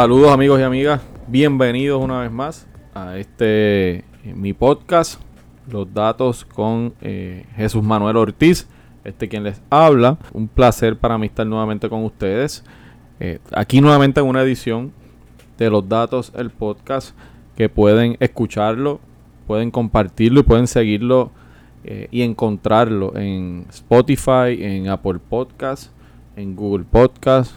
Saludos amigos y amigas, bienvenidos una vez más a este eh, mi podcast, Los Datos con eh, Jesús Manuel Ortiz, este quien les habla. Un placer para mí estar nuevamente con ustedes. Eh, aquí nuevamente en una edición de Los Datos, el podcast, que pueden escucharlo, pueden compartirlo y pueden seguirlo y encontrarlo en Spotify, en Apple Podcast, en Google Podcast,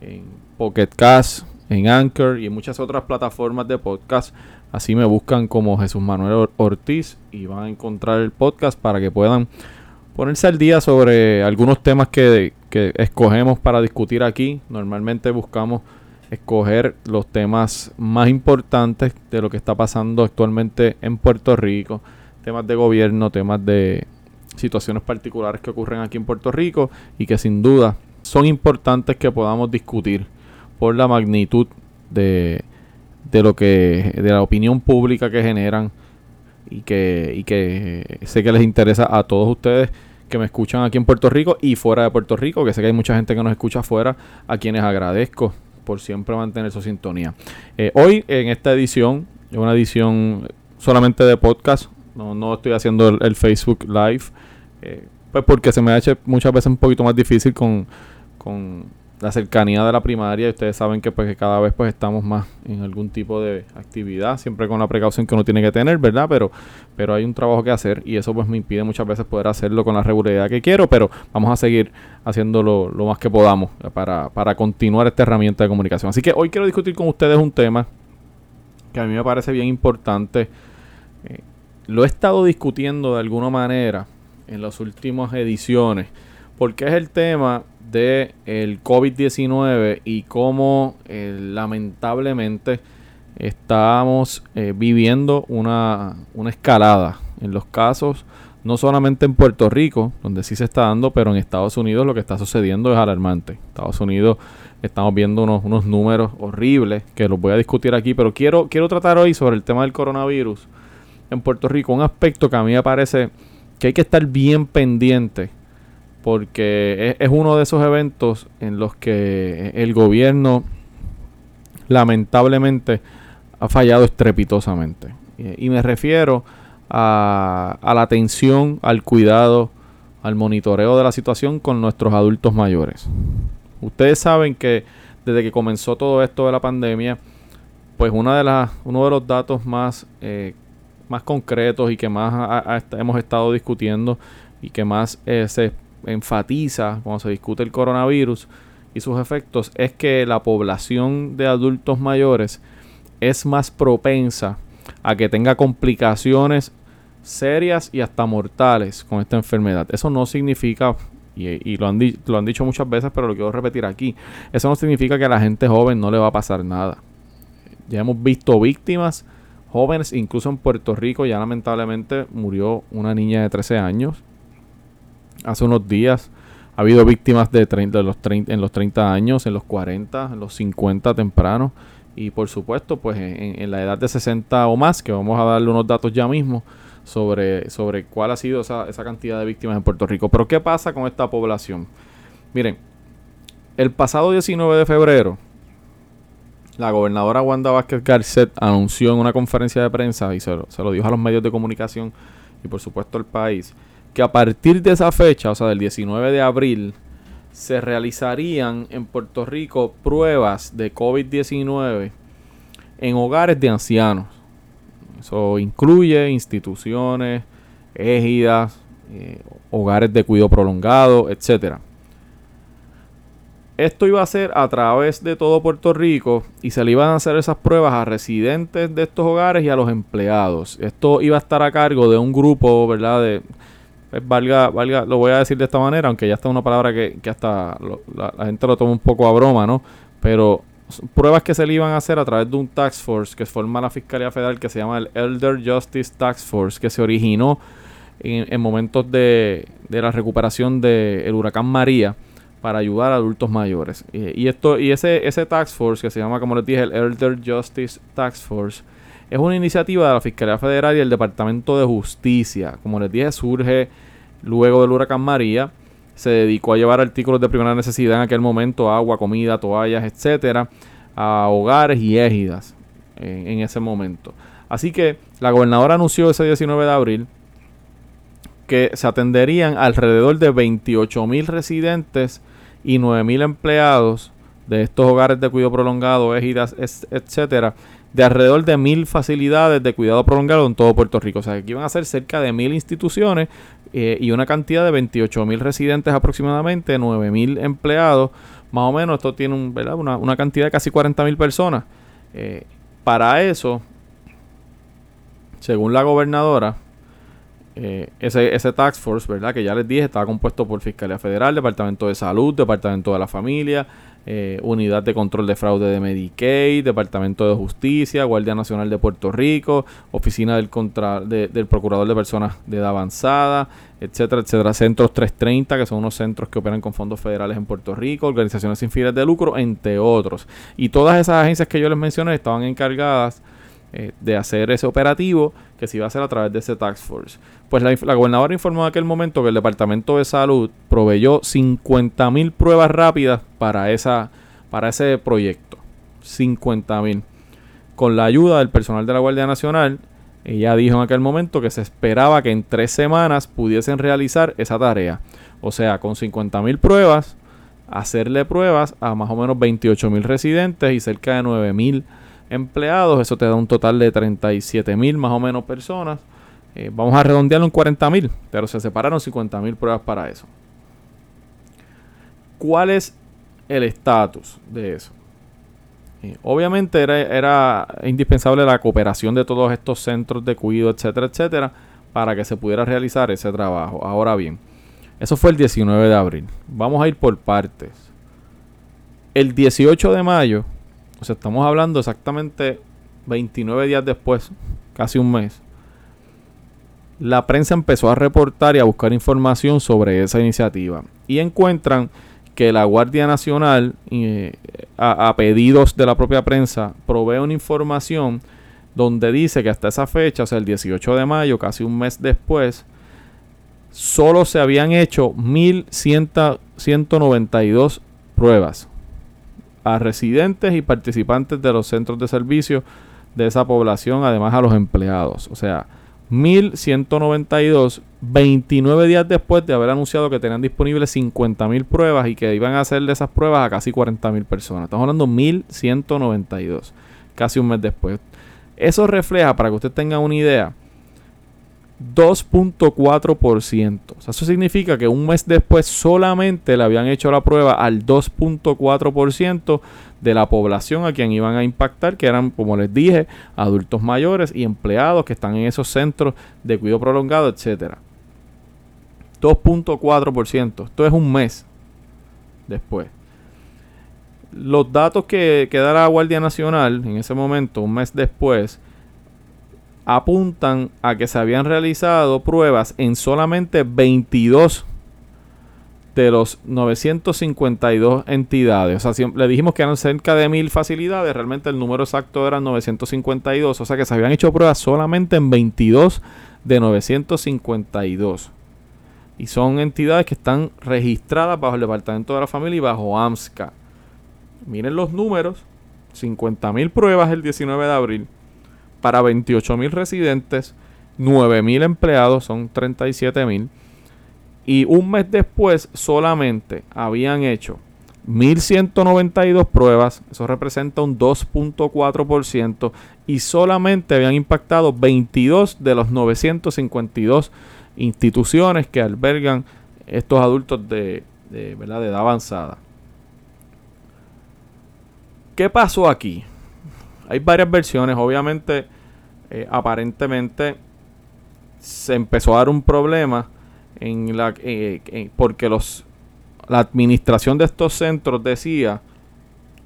en Pocket Cast, en Anchor y en muchas otras plataformas de podcast. Así me buscan como Jesús Manuel Ortiz y van a encontrar el podcast para que puedan ponerse al día sobre algunos temas que, que escogemos para discutir aquí. Normalmente buscamos escoger los temas más importantes de lo que está pasando actualmente en Puerto Rico, temas de gobierno, temas de situaciones particulares que ocurren aquí en Puerto Rico y que sin duda son importantes que podamos discutir por la magnitud de, de lo que de la opinión pública que generan y que, y que sé que les interesa a todos ustedes que me escuchan aquí en Puerto Rico y fuera de Puerto Rico, que sé que hay mucha gente que nos escucha afuera, a quienes agradezco por siempre mantener su sintonía. Eh, hoy en esta edición, una edición solamente de podcast, no, no estoy haciendo el, Facebook Live, eh, pues porque se me ha hecho muchas veces un poquito más difícil con, con la cercanía de la primaria. Ustedes saben que, pues, cada vez pues estamos más en algún tipo de actividad, siempre con la precaución que uno tiene que tener, ¿verdad? Pero, pero hay un trabajo que hacer y eso pues me impide muchas veces poder hacerlo con la regularidad que quiero, pero vamos a seguir haciéndolo lo más que podamos para, para continuar esta herramienta de comunicación. Así que hoy quiero discutir con ustedes un tema que a mí me parece bien importante. Eh, lo he estado discutiendo de alguna manera en las últimas ediciones, porque es el tema de el COVID-19 y cómo eh, lamentablemente estamos eh, viviendo una, una, escalada en los casos, no solamente en Puerto Rico, donde sí se está dando, pero en Estados Unidos lo que está sucediendo es alarmante. Estados Unidos estamos viendo unos, unos números horribles que los voy a discutir aquí, pero quiero, quiero tratar hoy sobre el tema del coronavirus en Puerto Rico, un aspecto que a mí me parece que hay que estar bien pendiente porque es, uno de esos eventos en los que el gobierno lamentablemente ha fallado estrepitosamente. Y, me refiero a, la atención, al cuidado, al monitoreo de la situación con nuestros adultos mayores. Ustedes saben que desde que comenzó todo esto de la pandemia, pues una de las, uno de los datos más, eh, concretos y que más hemos estado discutiendo y que más eh, se enfatiza cuando se discute el coronavirus y sus efectos es que la población de adultos mayores es más propensa a que tenga complicaciones serias y hasta mortales con esta enfermedad. Eso no significa, y, lo, han lo han dicho muchas veces, pero lo quiero repetir aquí, eso no significa que a la gente joven no le va a pasar nada. Ya hemos visto víctimas jóvenes, incluso en Puerto Rico, ya lamentablemente murió una niña de 13 años hace unos días. Ha habido víctimas de, 30, los 30, en los 30 años, en los 40, en los 50 temprano. Y por supuesto, pues en, la edad de 60 o más, que vamos a darle unos datos ya mismo sobre, sobre cuál ha sido esa, esa cantidad de víctimas en Puerto Rico. Pero ¿qué pasa con esta población? Miren, el pasado 19 de febrero, la gobernadora Wanda Vázquez Garcet anunció en una conferencia de prensa y se lo, se lo dijo a los medios de comunicación y por supuesto al país que a partir de esa fecha, o sea, del 19 de abril, se realizarían en Puerto Rico pruebas de COVID-19 en hogares de ancianos. Eso incluye instituciones, égidas, eh, hogares de cuidado prolongado, etc. Esto iba a ser a través de todo Puerto Rico y se le iban a hacer esas pruebas a residentes de estos hogares y a los empleados. Esto iba a estar a cargo de un grupo, ¿verdad? De, valga, valga, lo voy a decir de esta manera, aunque ya está una palabra que, hasta la, gente lo toma un poco a broma, ¿no? Pero pruebas que se le iban a hacer a través de un tax force que forma la Fiscalía Federal que se llama el Elder Justice Tax Force, que se originó en, momentos de, de, la recuperación del huracán María para ayudar a adultos mayores. Y, y, esto, y ese, ese tax force que se llama, como les dije, el Elder Justice Tax Force, es una iniciativa de la Fiscalía Federal y el Departamento de Justicia. Como les dije, surge luego del huracán María. Se dedicó a llevar artículos de primera necesidad en aquel momento, agua, comida, toallas, etcétera, a hogares y égidas en, ese momento. Así que la gobernadora anunció ese 19 de abril que se atenderían alrededor de 28 mil residentes y 9 mil empleados de estos hogares de cuidado prolongado, égidas, etcétera, de alrededor de mil facilidades de cuidado prolongado en todo Puerto Rico. O sea, que aquí van a ser cerca de mil instituciones eh, y una cantidad de 28 mil residentes aproximadamente, 9 mil empleados. Más o menos, esto tiene un, ¿verdad? Una, cantidad de casi 40 mil personas. Eh, para eso, según la gobernadora, eh, ese, ese tax force, ¿verdad? Que ya les dije, estaba compuesto por Fiscalía Federal, Departamento de Salud, Departamento de la Familia, eh, Unidad de Control de Fraude de Medicaid, Departamento de Justicia, Guardia Nacional de Puerto Rico, Oficina del, del Procurador de Personas de Edad Avanzada, etcétera, etcétera. Centros 330, que son unos centros que operan con fondos federales en Puerto Rico, organizaciones sin fines de lucro, entre otros. Y todas esas agencias que yo les mencioné estaban encargadas eh, de hacer ese operativo que se iba a hacer a través de ese tax force. Pues la, gobernadora informó en aquel momento que el Departamento de Salud proveyó 50 mil pruebas rápidas para, esa, para ese proyecto. 50 mil. Con la ayuda del personal de la Guardia Nacional, ella dijo en aquel momento que se esperaba que en tres semanas pudiesen realizar esa tarea. O sea, con 50 mil pruebas, hacerle pruebas a más o menos 28 mil residentes y cerca de 9 mil empleados. Eso te da un total de 37 mil más o menos personas. Eh, vamos a redondearlo en 40 mil, pero se separaron 50 mil pruebas para eso. ¿Cuál es el estatus de eso? Eh, obviamente era, era, indispensable la cooperación de todos estos centros de cuidado, etcétera, etcétera, para que se pudiera realizar ese trabajo. Ahora bien, eso fue el 19 de abril. Vamos a ir por partes. El 18 de mayo o sea, estamos hablando exactamente 29 días después, casi un mes. La prensa empezó a reportar y a buscar información sobre esa iniciativa. Y encuentran que la Guardia Nacional, eh, a, pedidos de la propia prensa, provee una información donde dice que hasta esa fecha, o sea, el 18 de mayo, casi un mes después, solo se habían hecho 1.192 pruebas a residentes y participantes de los centros de servicio de esa población, además a los empleados. O sea, 1192, 29 días después de haber anunciado que tenían disponibles 50.000 pruebas y que iban a hacerle esas pruebas a casi 40.000 personas. Estamos hablando de 1192, casi un mes después. Eso refleja, para que usted tenga una idea, 2.4%. O sea, eso significa que un mes después solamente le habían hecho la prueba al 2.4% de la población a quien iban a impactar, que eran, como les dije, adultos mayores y empleados que están en esos centros de cuidado prolongado, etcétera. 2.4%. Esto es un mes después. Los datos que, que da la Guardia Nacional en ese momento, un mes después, apuntan a que se habían realizado pruebas en solamente 22 de los 952 entidades. O sea, le dijimos que eran cerca de mil facilidades, realmente el número exacto era 952, o sea que se habían hecho pruebas solamente en 22 de 952. Y son entidades que están registradas bajo el Departamento de la Familia y bajo AMSCA. Miren los números, 50 mil pruebas el 19 de abril, para 28 mil residentes, 9 mil empleados, son 37 mil. Y un mes después solamente habían hecho 1.192 pruebas, eso representa un 2.4%, y solamente habían impactado 22 de los 952 instituciones que albergan estos adultos de, ¿verdad? de edad avanzada. ¿Qué pasó aquí? Hay varias versiones. Obviamente, eh, aparentemente se empezó a dar un problema en la eh, porque los la administración de estos centros decía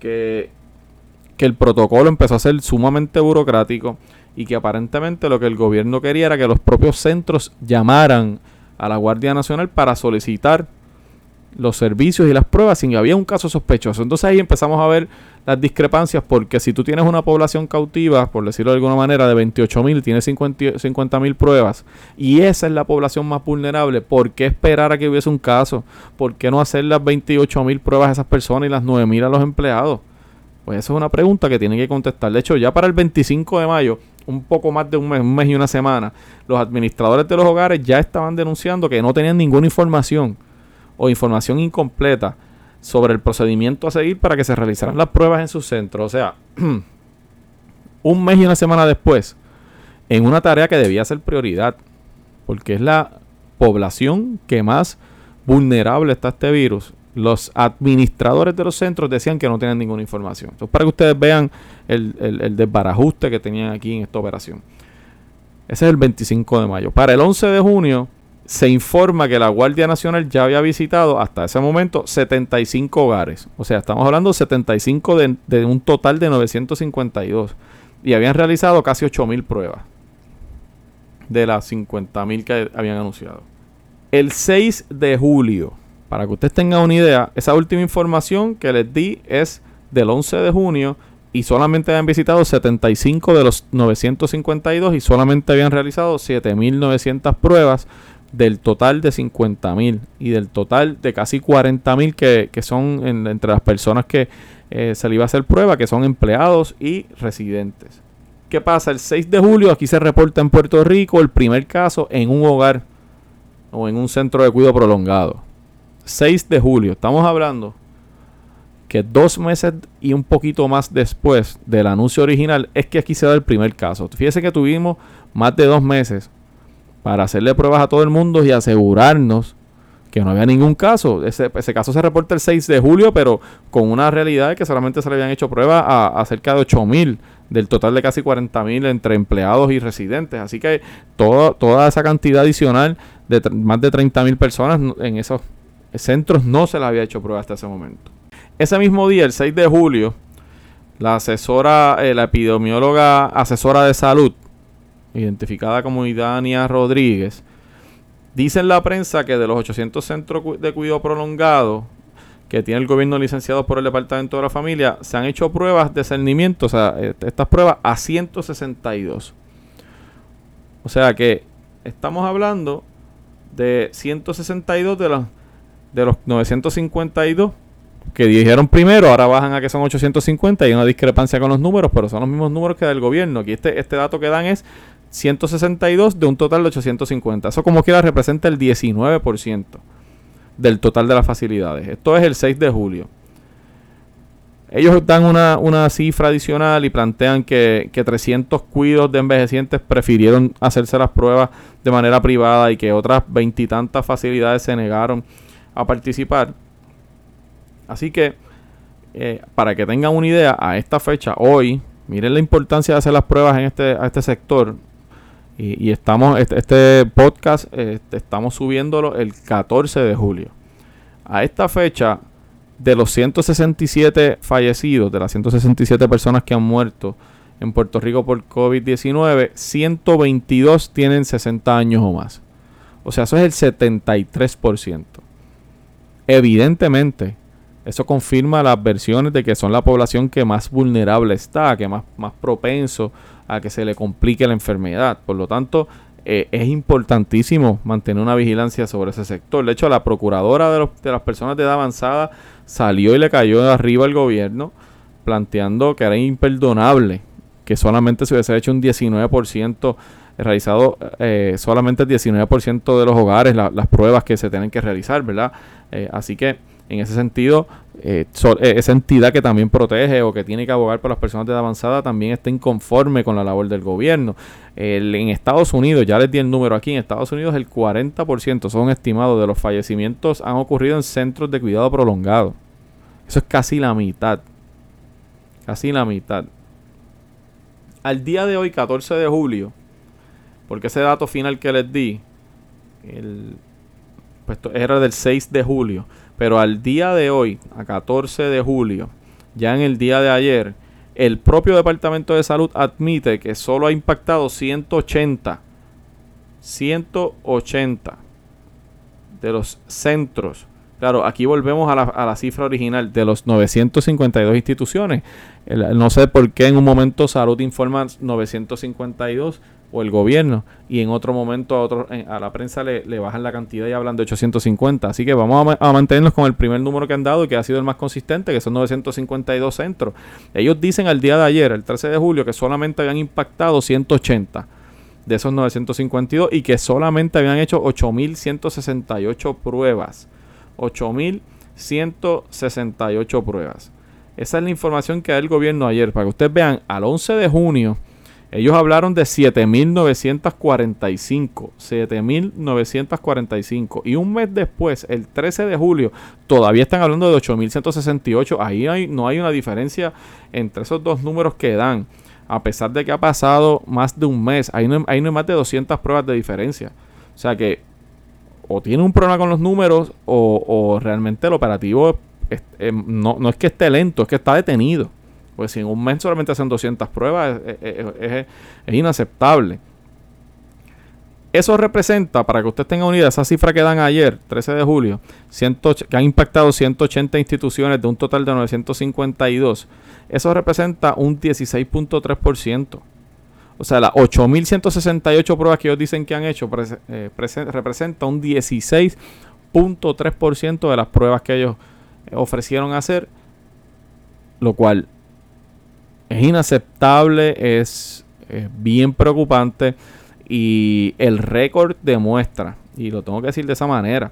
que, que el protocolo empezó a ser sumamente burocrático y que aparentemente lo que el gobierno quería era que los propios centros llamaran a la Guardia Nacional para solicitar los servicios y las pruebas si había un caso sospechoso. Entonces ahí empezamos a ver las discrepancias porque si tú tienes una población cautiva, por decirlo de alguna manera, de 28 mil, tienes 50 mil pruebas y esa es la población más vulnerable, ¿por qué esperar a que hubiese un caso? ¿Por qué no hacer las 28 mil pruebas a esas personas y las 9 mil a los empleados? Pues eso es una pregunta que tienen que contestar. De hecho, ya para el 25 de mayo, un poco más de un mes, un mes y una semana, los administradores de los hogares ya estaban denunciando que no tenían ninguna información o información incompleta sobre el procedimiento a seguir para que se realizaran las pruebas en sus centros. O sea, un mes y una semana después, en una tarea que debía ser prioridad, porque es la población que más vulnerable está este virus, los administradores de los centros decían que no tenían ninguna información. Entonces, para que ustedes vean el, el, desbarajuste que tenían aquí en esta operación. Ese es el 25 de mayo. Para el 11 de junio se informa que la Guardia Nacional ya había visitado hasta ese momento 75 hogares. O sea, estamos hablando 75 de, de un total de 952. Y habían realizado casi 8.000 pruebas de las 50.000 que habían anunciado. El 6 de julio para que ustedes tengan una idea, esa última información que les di es del 11 de junio y solamente habían visitado 75 de los 952 y solamente habían realizado 7.900 pruebas del total de 50.000 y del total de casi 40.000 que, que son entre las personas que eh, se le iba a hacer prueba, que son empleados y residentes. ¿Qué pasa? El 6 de julio aquí se reporta en Puerto Rico el primer caso en un hogar o en un centro de cuidado prolongado. 6 de julio. Estamos hablando que dos meses y un poquito más después del anuncio original es que aquí se da el primer caso. Fíjese que tuvimos más de dos meses para hacerle pruebas a todo el mundo y asegurarnos que no había ningún caso. Ese, caso se reporta el 6 de julio, pero con una realidad de que solamente se le habían hecho pruebas a, cerca de 8 mil del total de casi 40 mil entre empleados y residentes. Así que toda esa cantidad adicional de más de 30 mil personas en esos centros no se le había hecho prueba hasta ese momento. Ese mismo día, el 6 de julio, la asesora, eh, la epidemióloga asesora de salud, identificada como Idania Rodríguez, dice en la prensa que de los 800 centros de cuidado prolongado que tiene el gobierno licenciado por el Departamento de la Familia, se han hecho pruebas de cernimiento, o sea, estas pruebas a 162. O sea que estamos hablando de 162 de los de los 952 que dijeron primero, ahora bajan a que son 850. Hay una discrepancia con los números, pero son los mismos números que del gobierno. Aquí este, este dato que dan es 162 de un total de 850. Eso como quiera representa el 19% del total de las facilidades. Esto es el 6 de julio. Ellos dan una, cifra adicional y plantean que, que 300 cuidos de envejecientes prefirieron hacerse las pruebas de manera privada y que otras veintitantas facilidades se negaron a participar. Así que, eh, para que tengan una idea, a esta fecha, hoy, miren la importancia de hacer las pruebas en este, este sector. Y, estamos, este, este podcast, este, estamos subiéndolo el 14 de julio. A esta fecha, de los 167 fallecidos, de las 167 personas que han muerto en Puerto Rico por COVID-19, 122 tienen 60 años o más. O sea, eso es el 73%. Evidentemente, eso confirma las versiones de que son la población que más vulnerable está, que más, más propenso a que se le complique la enfermedad. Por lo tanto, eh, es importantísimo mantener una vigilancia sobre ese sector. De hecho, la procuradora de, de las personas de edad avanzada salió y le cayó de arriba al gobierno planteando que era imperdonable que solamente se hubiese hecho un 19% realizado eh, solamente el 19% de los hogares las pruebas que se tienen que realizar, ¿verdad? Eh, así que en ese sentido, eh, esa entidad que también protege o que tiene que abogar por las personas de edad avanzada también está inconforme con la labor del gobierno. en Estados Unidos, ya les di el número aquí, en Estados Unidos el 40% son estimados de los fallecimientos han ocurrido en centros de cuidado prolongado. Eso es casi la mitad. Casi la mitad. Al día de hoy, 14 de julio, porque ese dato final que les di el, pues, era del 6 de julio. Pero al día de hoy, a 14 de julio, ya en el día de ayer, el propio Departamento de Salud admite que solo ha impactado 180, 180 de los centros. Claro, aquí volvemos a la, a la cifra original de los 952 instituciones. no sé por qué en un momento Salud informa 952 o el gobierno y en otro momento a, otro, a la prensa le, bajan la cantidad y hablan de 850. Así que vamos a, mantenernos con el primer número que han dado y que ha sido el más consistente, que son 952 centros. Ellos dicen al día de ayer, el 13 de julio, que solamente habían impactado 180 de esos 952 y que solamente habían hecho 8.168 pruebas. 8.168 pruebas. Esa es la información que da el gobierno ayer. Para que ustedes vean, al 11 de junio ellos hablaron de 7.945. 7.945. Y un mes después, el 13 de julio, todavía están hablando de 8.168. Ahí no hay una diferencia entre esos dos números que dan. A pesar de que ha pasado más de un mes, ahí no, hay más de 200 pruebas de diferencia. O sea que o tiene un problema con los números o, realmente el operativo no, no es que esté lento, es que está detenido. Pues si en un mes solamente hacen 200 pruebas, es, inaceptable. Eso representa, para que usted tenga unida, esa cifra que dan ayer, 13 de julio, que han impactado 180 instituciones de un total de 952. Eso representa un 16.3%. O sea, las 8.168 pruebas que ellos dicen que han hecho eh, representa un 16.3% de las pruebas que ellos ofrecieron hacer, lo cual es inaceptable, es, bien preocupante y el récord demuestra, y lo tengo que decir de esa manera,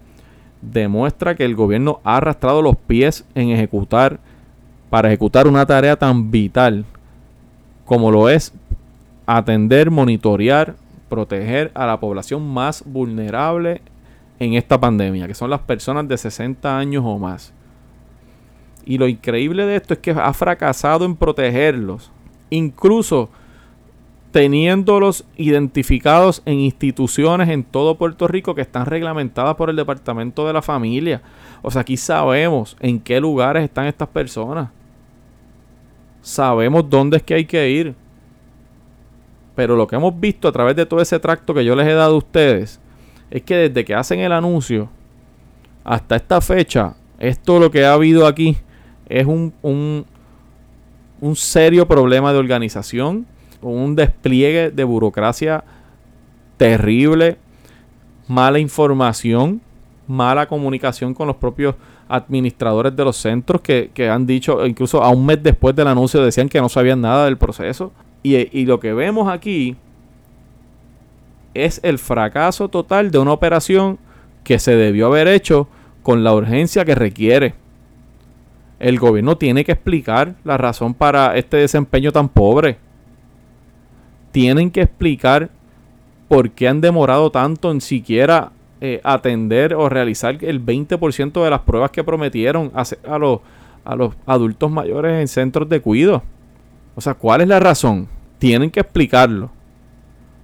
demuestra que el gobierno ha arrastrado los pies en ejecutar, para ejecutar una tarea tan vital como lo es atender, monitorear, proteger a la población más vulnerable en esta pandemia, que son las personas de 60 años o más. Y lo increíble de esto es que ha fracasado en protegerlos. Incluso teniéndolos identificados en instituciones en todo Puerto Rico que están reglamentadas por el Departamento de la Familia. O sea, aquí sabemos en qué lugares están estas personas. Sabemos dónde es que hay que ir. Pero lo que hemos visto a través de todo ese tracto que yo les he dado a ustedes es que desde que hacen el anuncio hasta esta fecha, esto lo que ha habido aquí es un, un, serio problema de organización, un despliegue de burocracia terrible, mala información, mala comunicación con los propios administradores de los centros que, han dicho, incluso a un mes después del anuncio decían que no sabían nada del proceso. Y, y, lo que vemos aquí es el fracaso total de una operación que se debió haber hecho con la urgencia que requiere el gobierno tiene que explicar la razón para este desempeño tan pobre. Tienen que explicar por qué han demorado tanto en siquiera eh, atender o realizar el 20% de las pruebas que prometieron a, los, a los adultos mayores en centros de cuidado. O sea, ¿cuál es la razón? Tienen que explicarlo.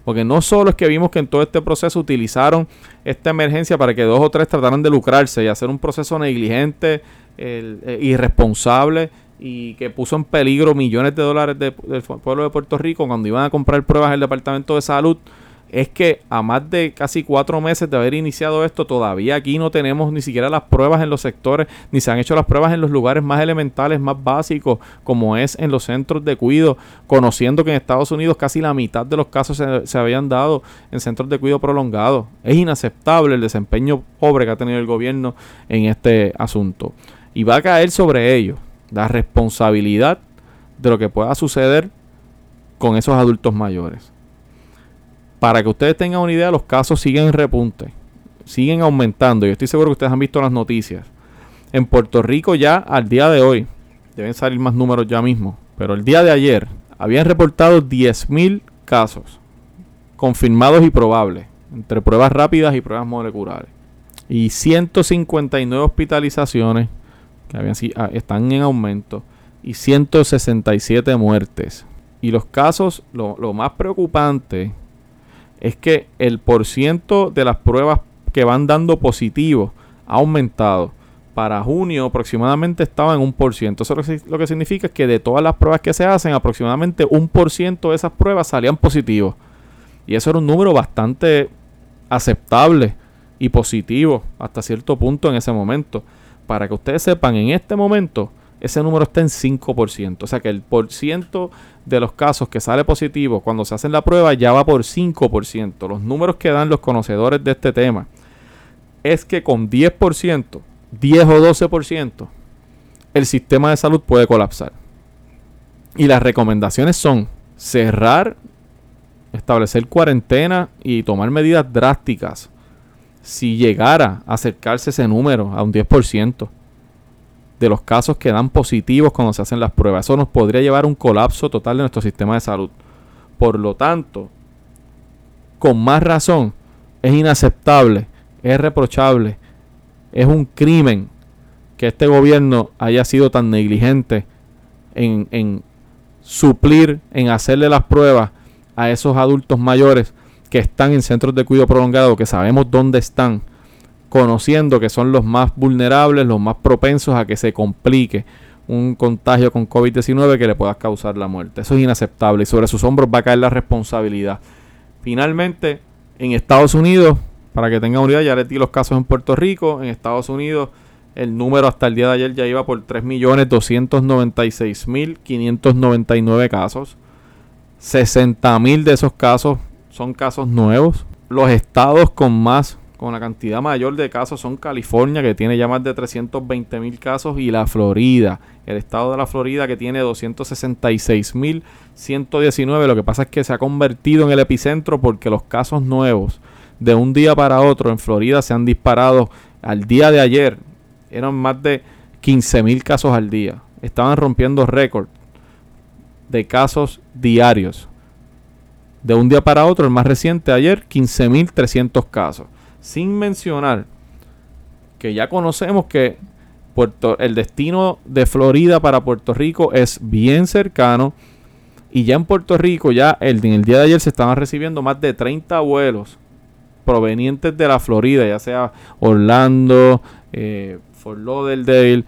Porque no solo es que vimos que en todo este proceso utilizaron esta emergencia para que dos o tres trataran de lucrarse y hacer un proceso negligente, eh, irresponsable y que puso en peligro millones de dólares del pueblo de Puerto Rico cuando iban a comprar pruebas el Departamento de Salud, es que a más de casi cuatro meses de haber iniciado esto, todavía aquí no tenemos ni siquiera las pruebas en los sectores, ni se han hecho las pruebas en los lugares más elementales, más básicos, como es en los centros de cuidado, conociendo que en Estados Unidos casi la mitad de los casos se, se habían dado en centros de cuidado prolongado. Es inaceptable el desempeño pobre que ha tenido el gobierno en este asunto y va a caer sobre ellos la responsabilidad de lo que pueda suceder con esos adultos mayores. Para que ustedes tengan una idea, los casos siguen en repunte, siguen aumentando. Yo estoy seguro que ustedes han visto las noticias. En Puerto Rico ya al día de hoy, deben salir más números ya mismo, pero el día de ayer habían reportado 10.000 casos confirmados y probables, entre pruebas rápidas y pruebas moleculares. Y 159 hospitalizaciones que habían, ah, están en aumento, y 167 muertes. Y los casos, lo, lo más preocupante es que el porciento de las pruebas que van dando positivo ha aumentado. Para junio aproximadamente estaba en un por ciento. Eso lo que significa es que de todas las pruebas que se hacen, aproximadamente un por ciento de esas pruebas salían positivos. Y eso era un número bastante aceptable y positivo hasta cierto punto en ese momento para que ustedes sepan, en este momento ese número está en 5%. O sea que el por ciento de los casos que sale positivo cuando se hacen la prueba ya va por 5%. Los números que dan los conocedores de este tema es que con 10%, 10 o 12%, el sistema de salud puede colapsar. Y las recomendaciones son cerrar, establecer cuarentena y tomar medidas drásticas si llegara a acercarse ese número a un 10% de los casos que dan positivos cuando se hacen las pruebas. Eso nos podría llevar a un colapso total de nuestro sistema de salud. Por lo tanto, con más razón, es inaceptable, es reprochable, es un crimen que este gobierno haya sido tan negligente en, en suplir, en hacerle las pruebas a esos adultos mayores que están en centros de cuidado prolongado, que sabemos dónde están, conociendo que son los más vulnerables, los más propensos a que se complique un contagio con COVID-19 que le pueda causar la muerte. Eso es inaceptable y sobre sus hombros va a caer la responsabilidad. Finalmente, en Estados Unidos, para que tengan unidad, ya les di los casos en Puerto Rico, en Estados Unidos el número hasta el día de ayer ya iba por 3.296.599 casos. 60.000 de esos casos son casos nuevos. Los estados con más, con la cantidad mayor de casos son California, que tiene ya más de 320 mil casos, y la Florida, el estado de la Florida, que tiene 266 mil 119. Lo que pasa es que se ha convertido en el epicentro porque los casos nuevos de un día para otro en Florida se han disparado al día de ayer. Eran más de 15 mil casos al día. Estaban rompiendo récord de casos diarios de un día para otro, el más reciente ayer, 15.300 casos. Sin mencionar que ya conocemos que Puerto, el destino de Florida para Puerto Rico es bien cercano. Y ya en Puerto Rico, ya el, en el día de ayer se estaban recibiendo más de 30 vuelos provenientes de la Florida, ya sea Orlando, eh, Fort Lauderdale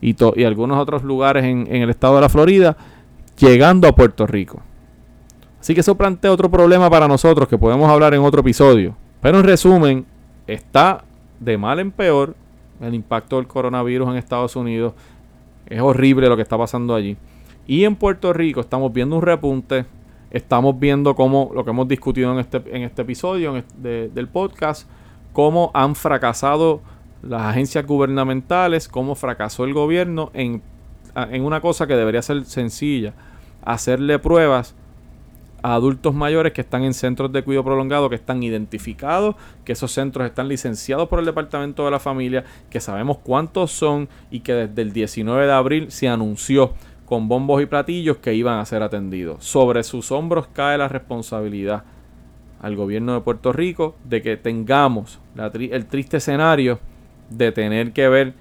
y, y algunos otros lugares en el estado de la Florida, llegando a Puerto Rico. Así que eso plantea otro problema para nosotros que podemos hablar en otro episodio. Pero en resumen, está de mal en peor el impacto del coronavirus en Estados Unidos. Es horrible lo que está pasando allí. Y en Puerto Rico estamos viendo un repunte. Estamos viendo cómo lo que hemos discutido en este, en este episodio del podcast, cómo han fracasado las agencias gubernamentales, cómo fracasó el gobierno en, en una cosa que debería ser sencilla, hacerle pruebas adultos mayores que están en centros de cuidado prolongado, que están identificados, que esos centros están licenciados por el Departamento de la Familia, que sabemos cuántos son y que desde el 19 de abril se anunció con bombos y platillos que iban a ser atendidos. Sobre sus hombros cae la responsabilidad al gobierno de Puerto Rico de que tengamos el triste escenario de tener que ver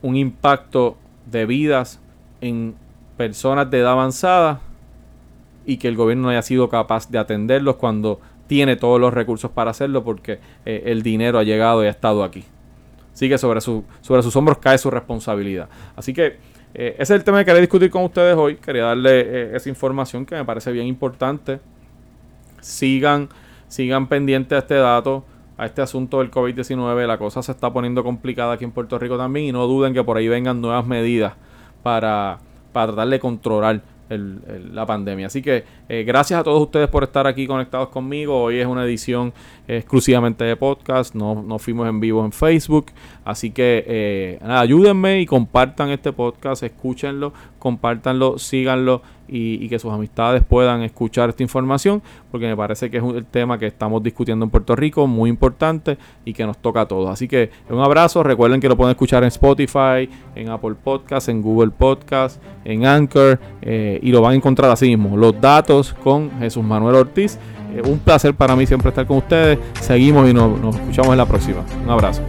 un impacto de vidas en personas de edad avanzada y que el gobierno no haya sido capaz de atenderlos cuando tiene todos los recursos para hacerlo porque eh, el dinero ha llegado y ha estado aquí. Así que sobre, su, sobre sus hombros cae su responsabilidad. Así que eh, ese es el tema que quería discutir con ustedes hoy. Quería darle eh, esa información que me parece bien importante. Sigan, sigan pendientes a este dato, a este asunto del COVID-19. La cosa se está poniendo complicada aquí en Puerto Rico también y no duden que por ahí vengan nuevas medidas para, para tratar de controlar la pandemia. Así que eh, gracias a todos ustedes por estar aquí conectados conmigo. Hoy es una edición exclusivamente de podcast. No, no fuimos en vivo en Facebook. Así que eh, ayúdenme y compartan este podcast. Escúchenlo, compártanlo, síganlo y, que sus amistades puedan escuchar esta información, porque me parece que es un, el tema que estamos discutiendo en Puerto Rico, muy importante y que nos toca a todos. Así que un abrazo, recuerden que lo pueden escuchar en Spotify, en Apple Podcast, en Google Podcast, en Anchor eh, y lo van a encontrar así mismo. Los datos con Jesús Manuel Ortiz. Eh, un placer para mí siempre estar con ustedes. Seguimos y nos escuchamos en la próxima. Un abrazo.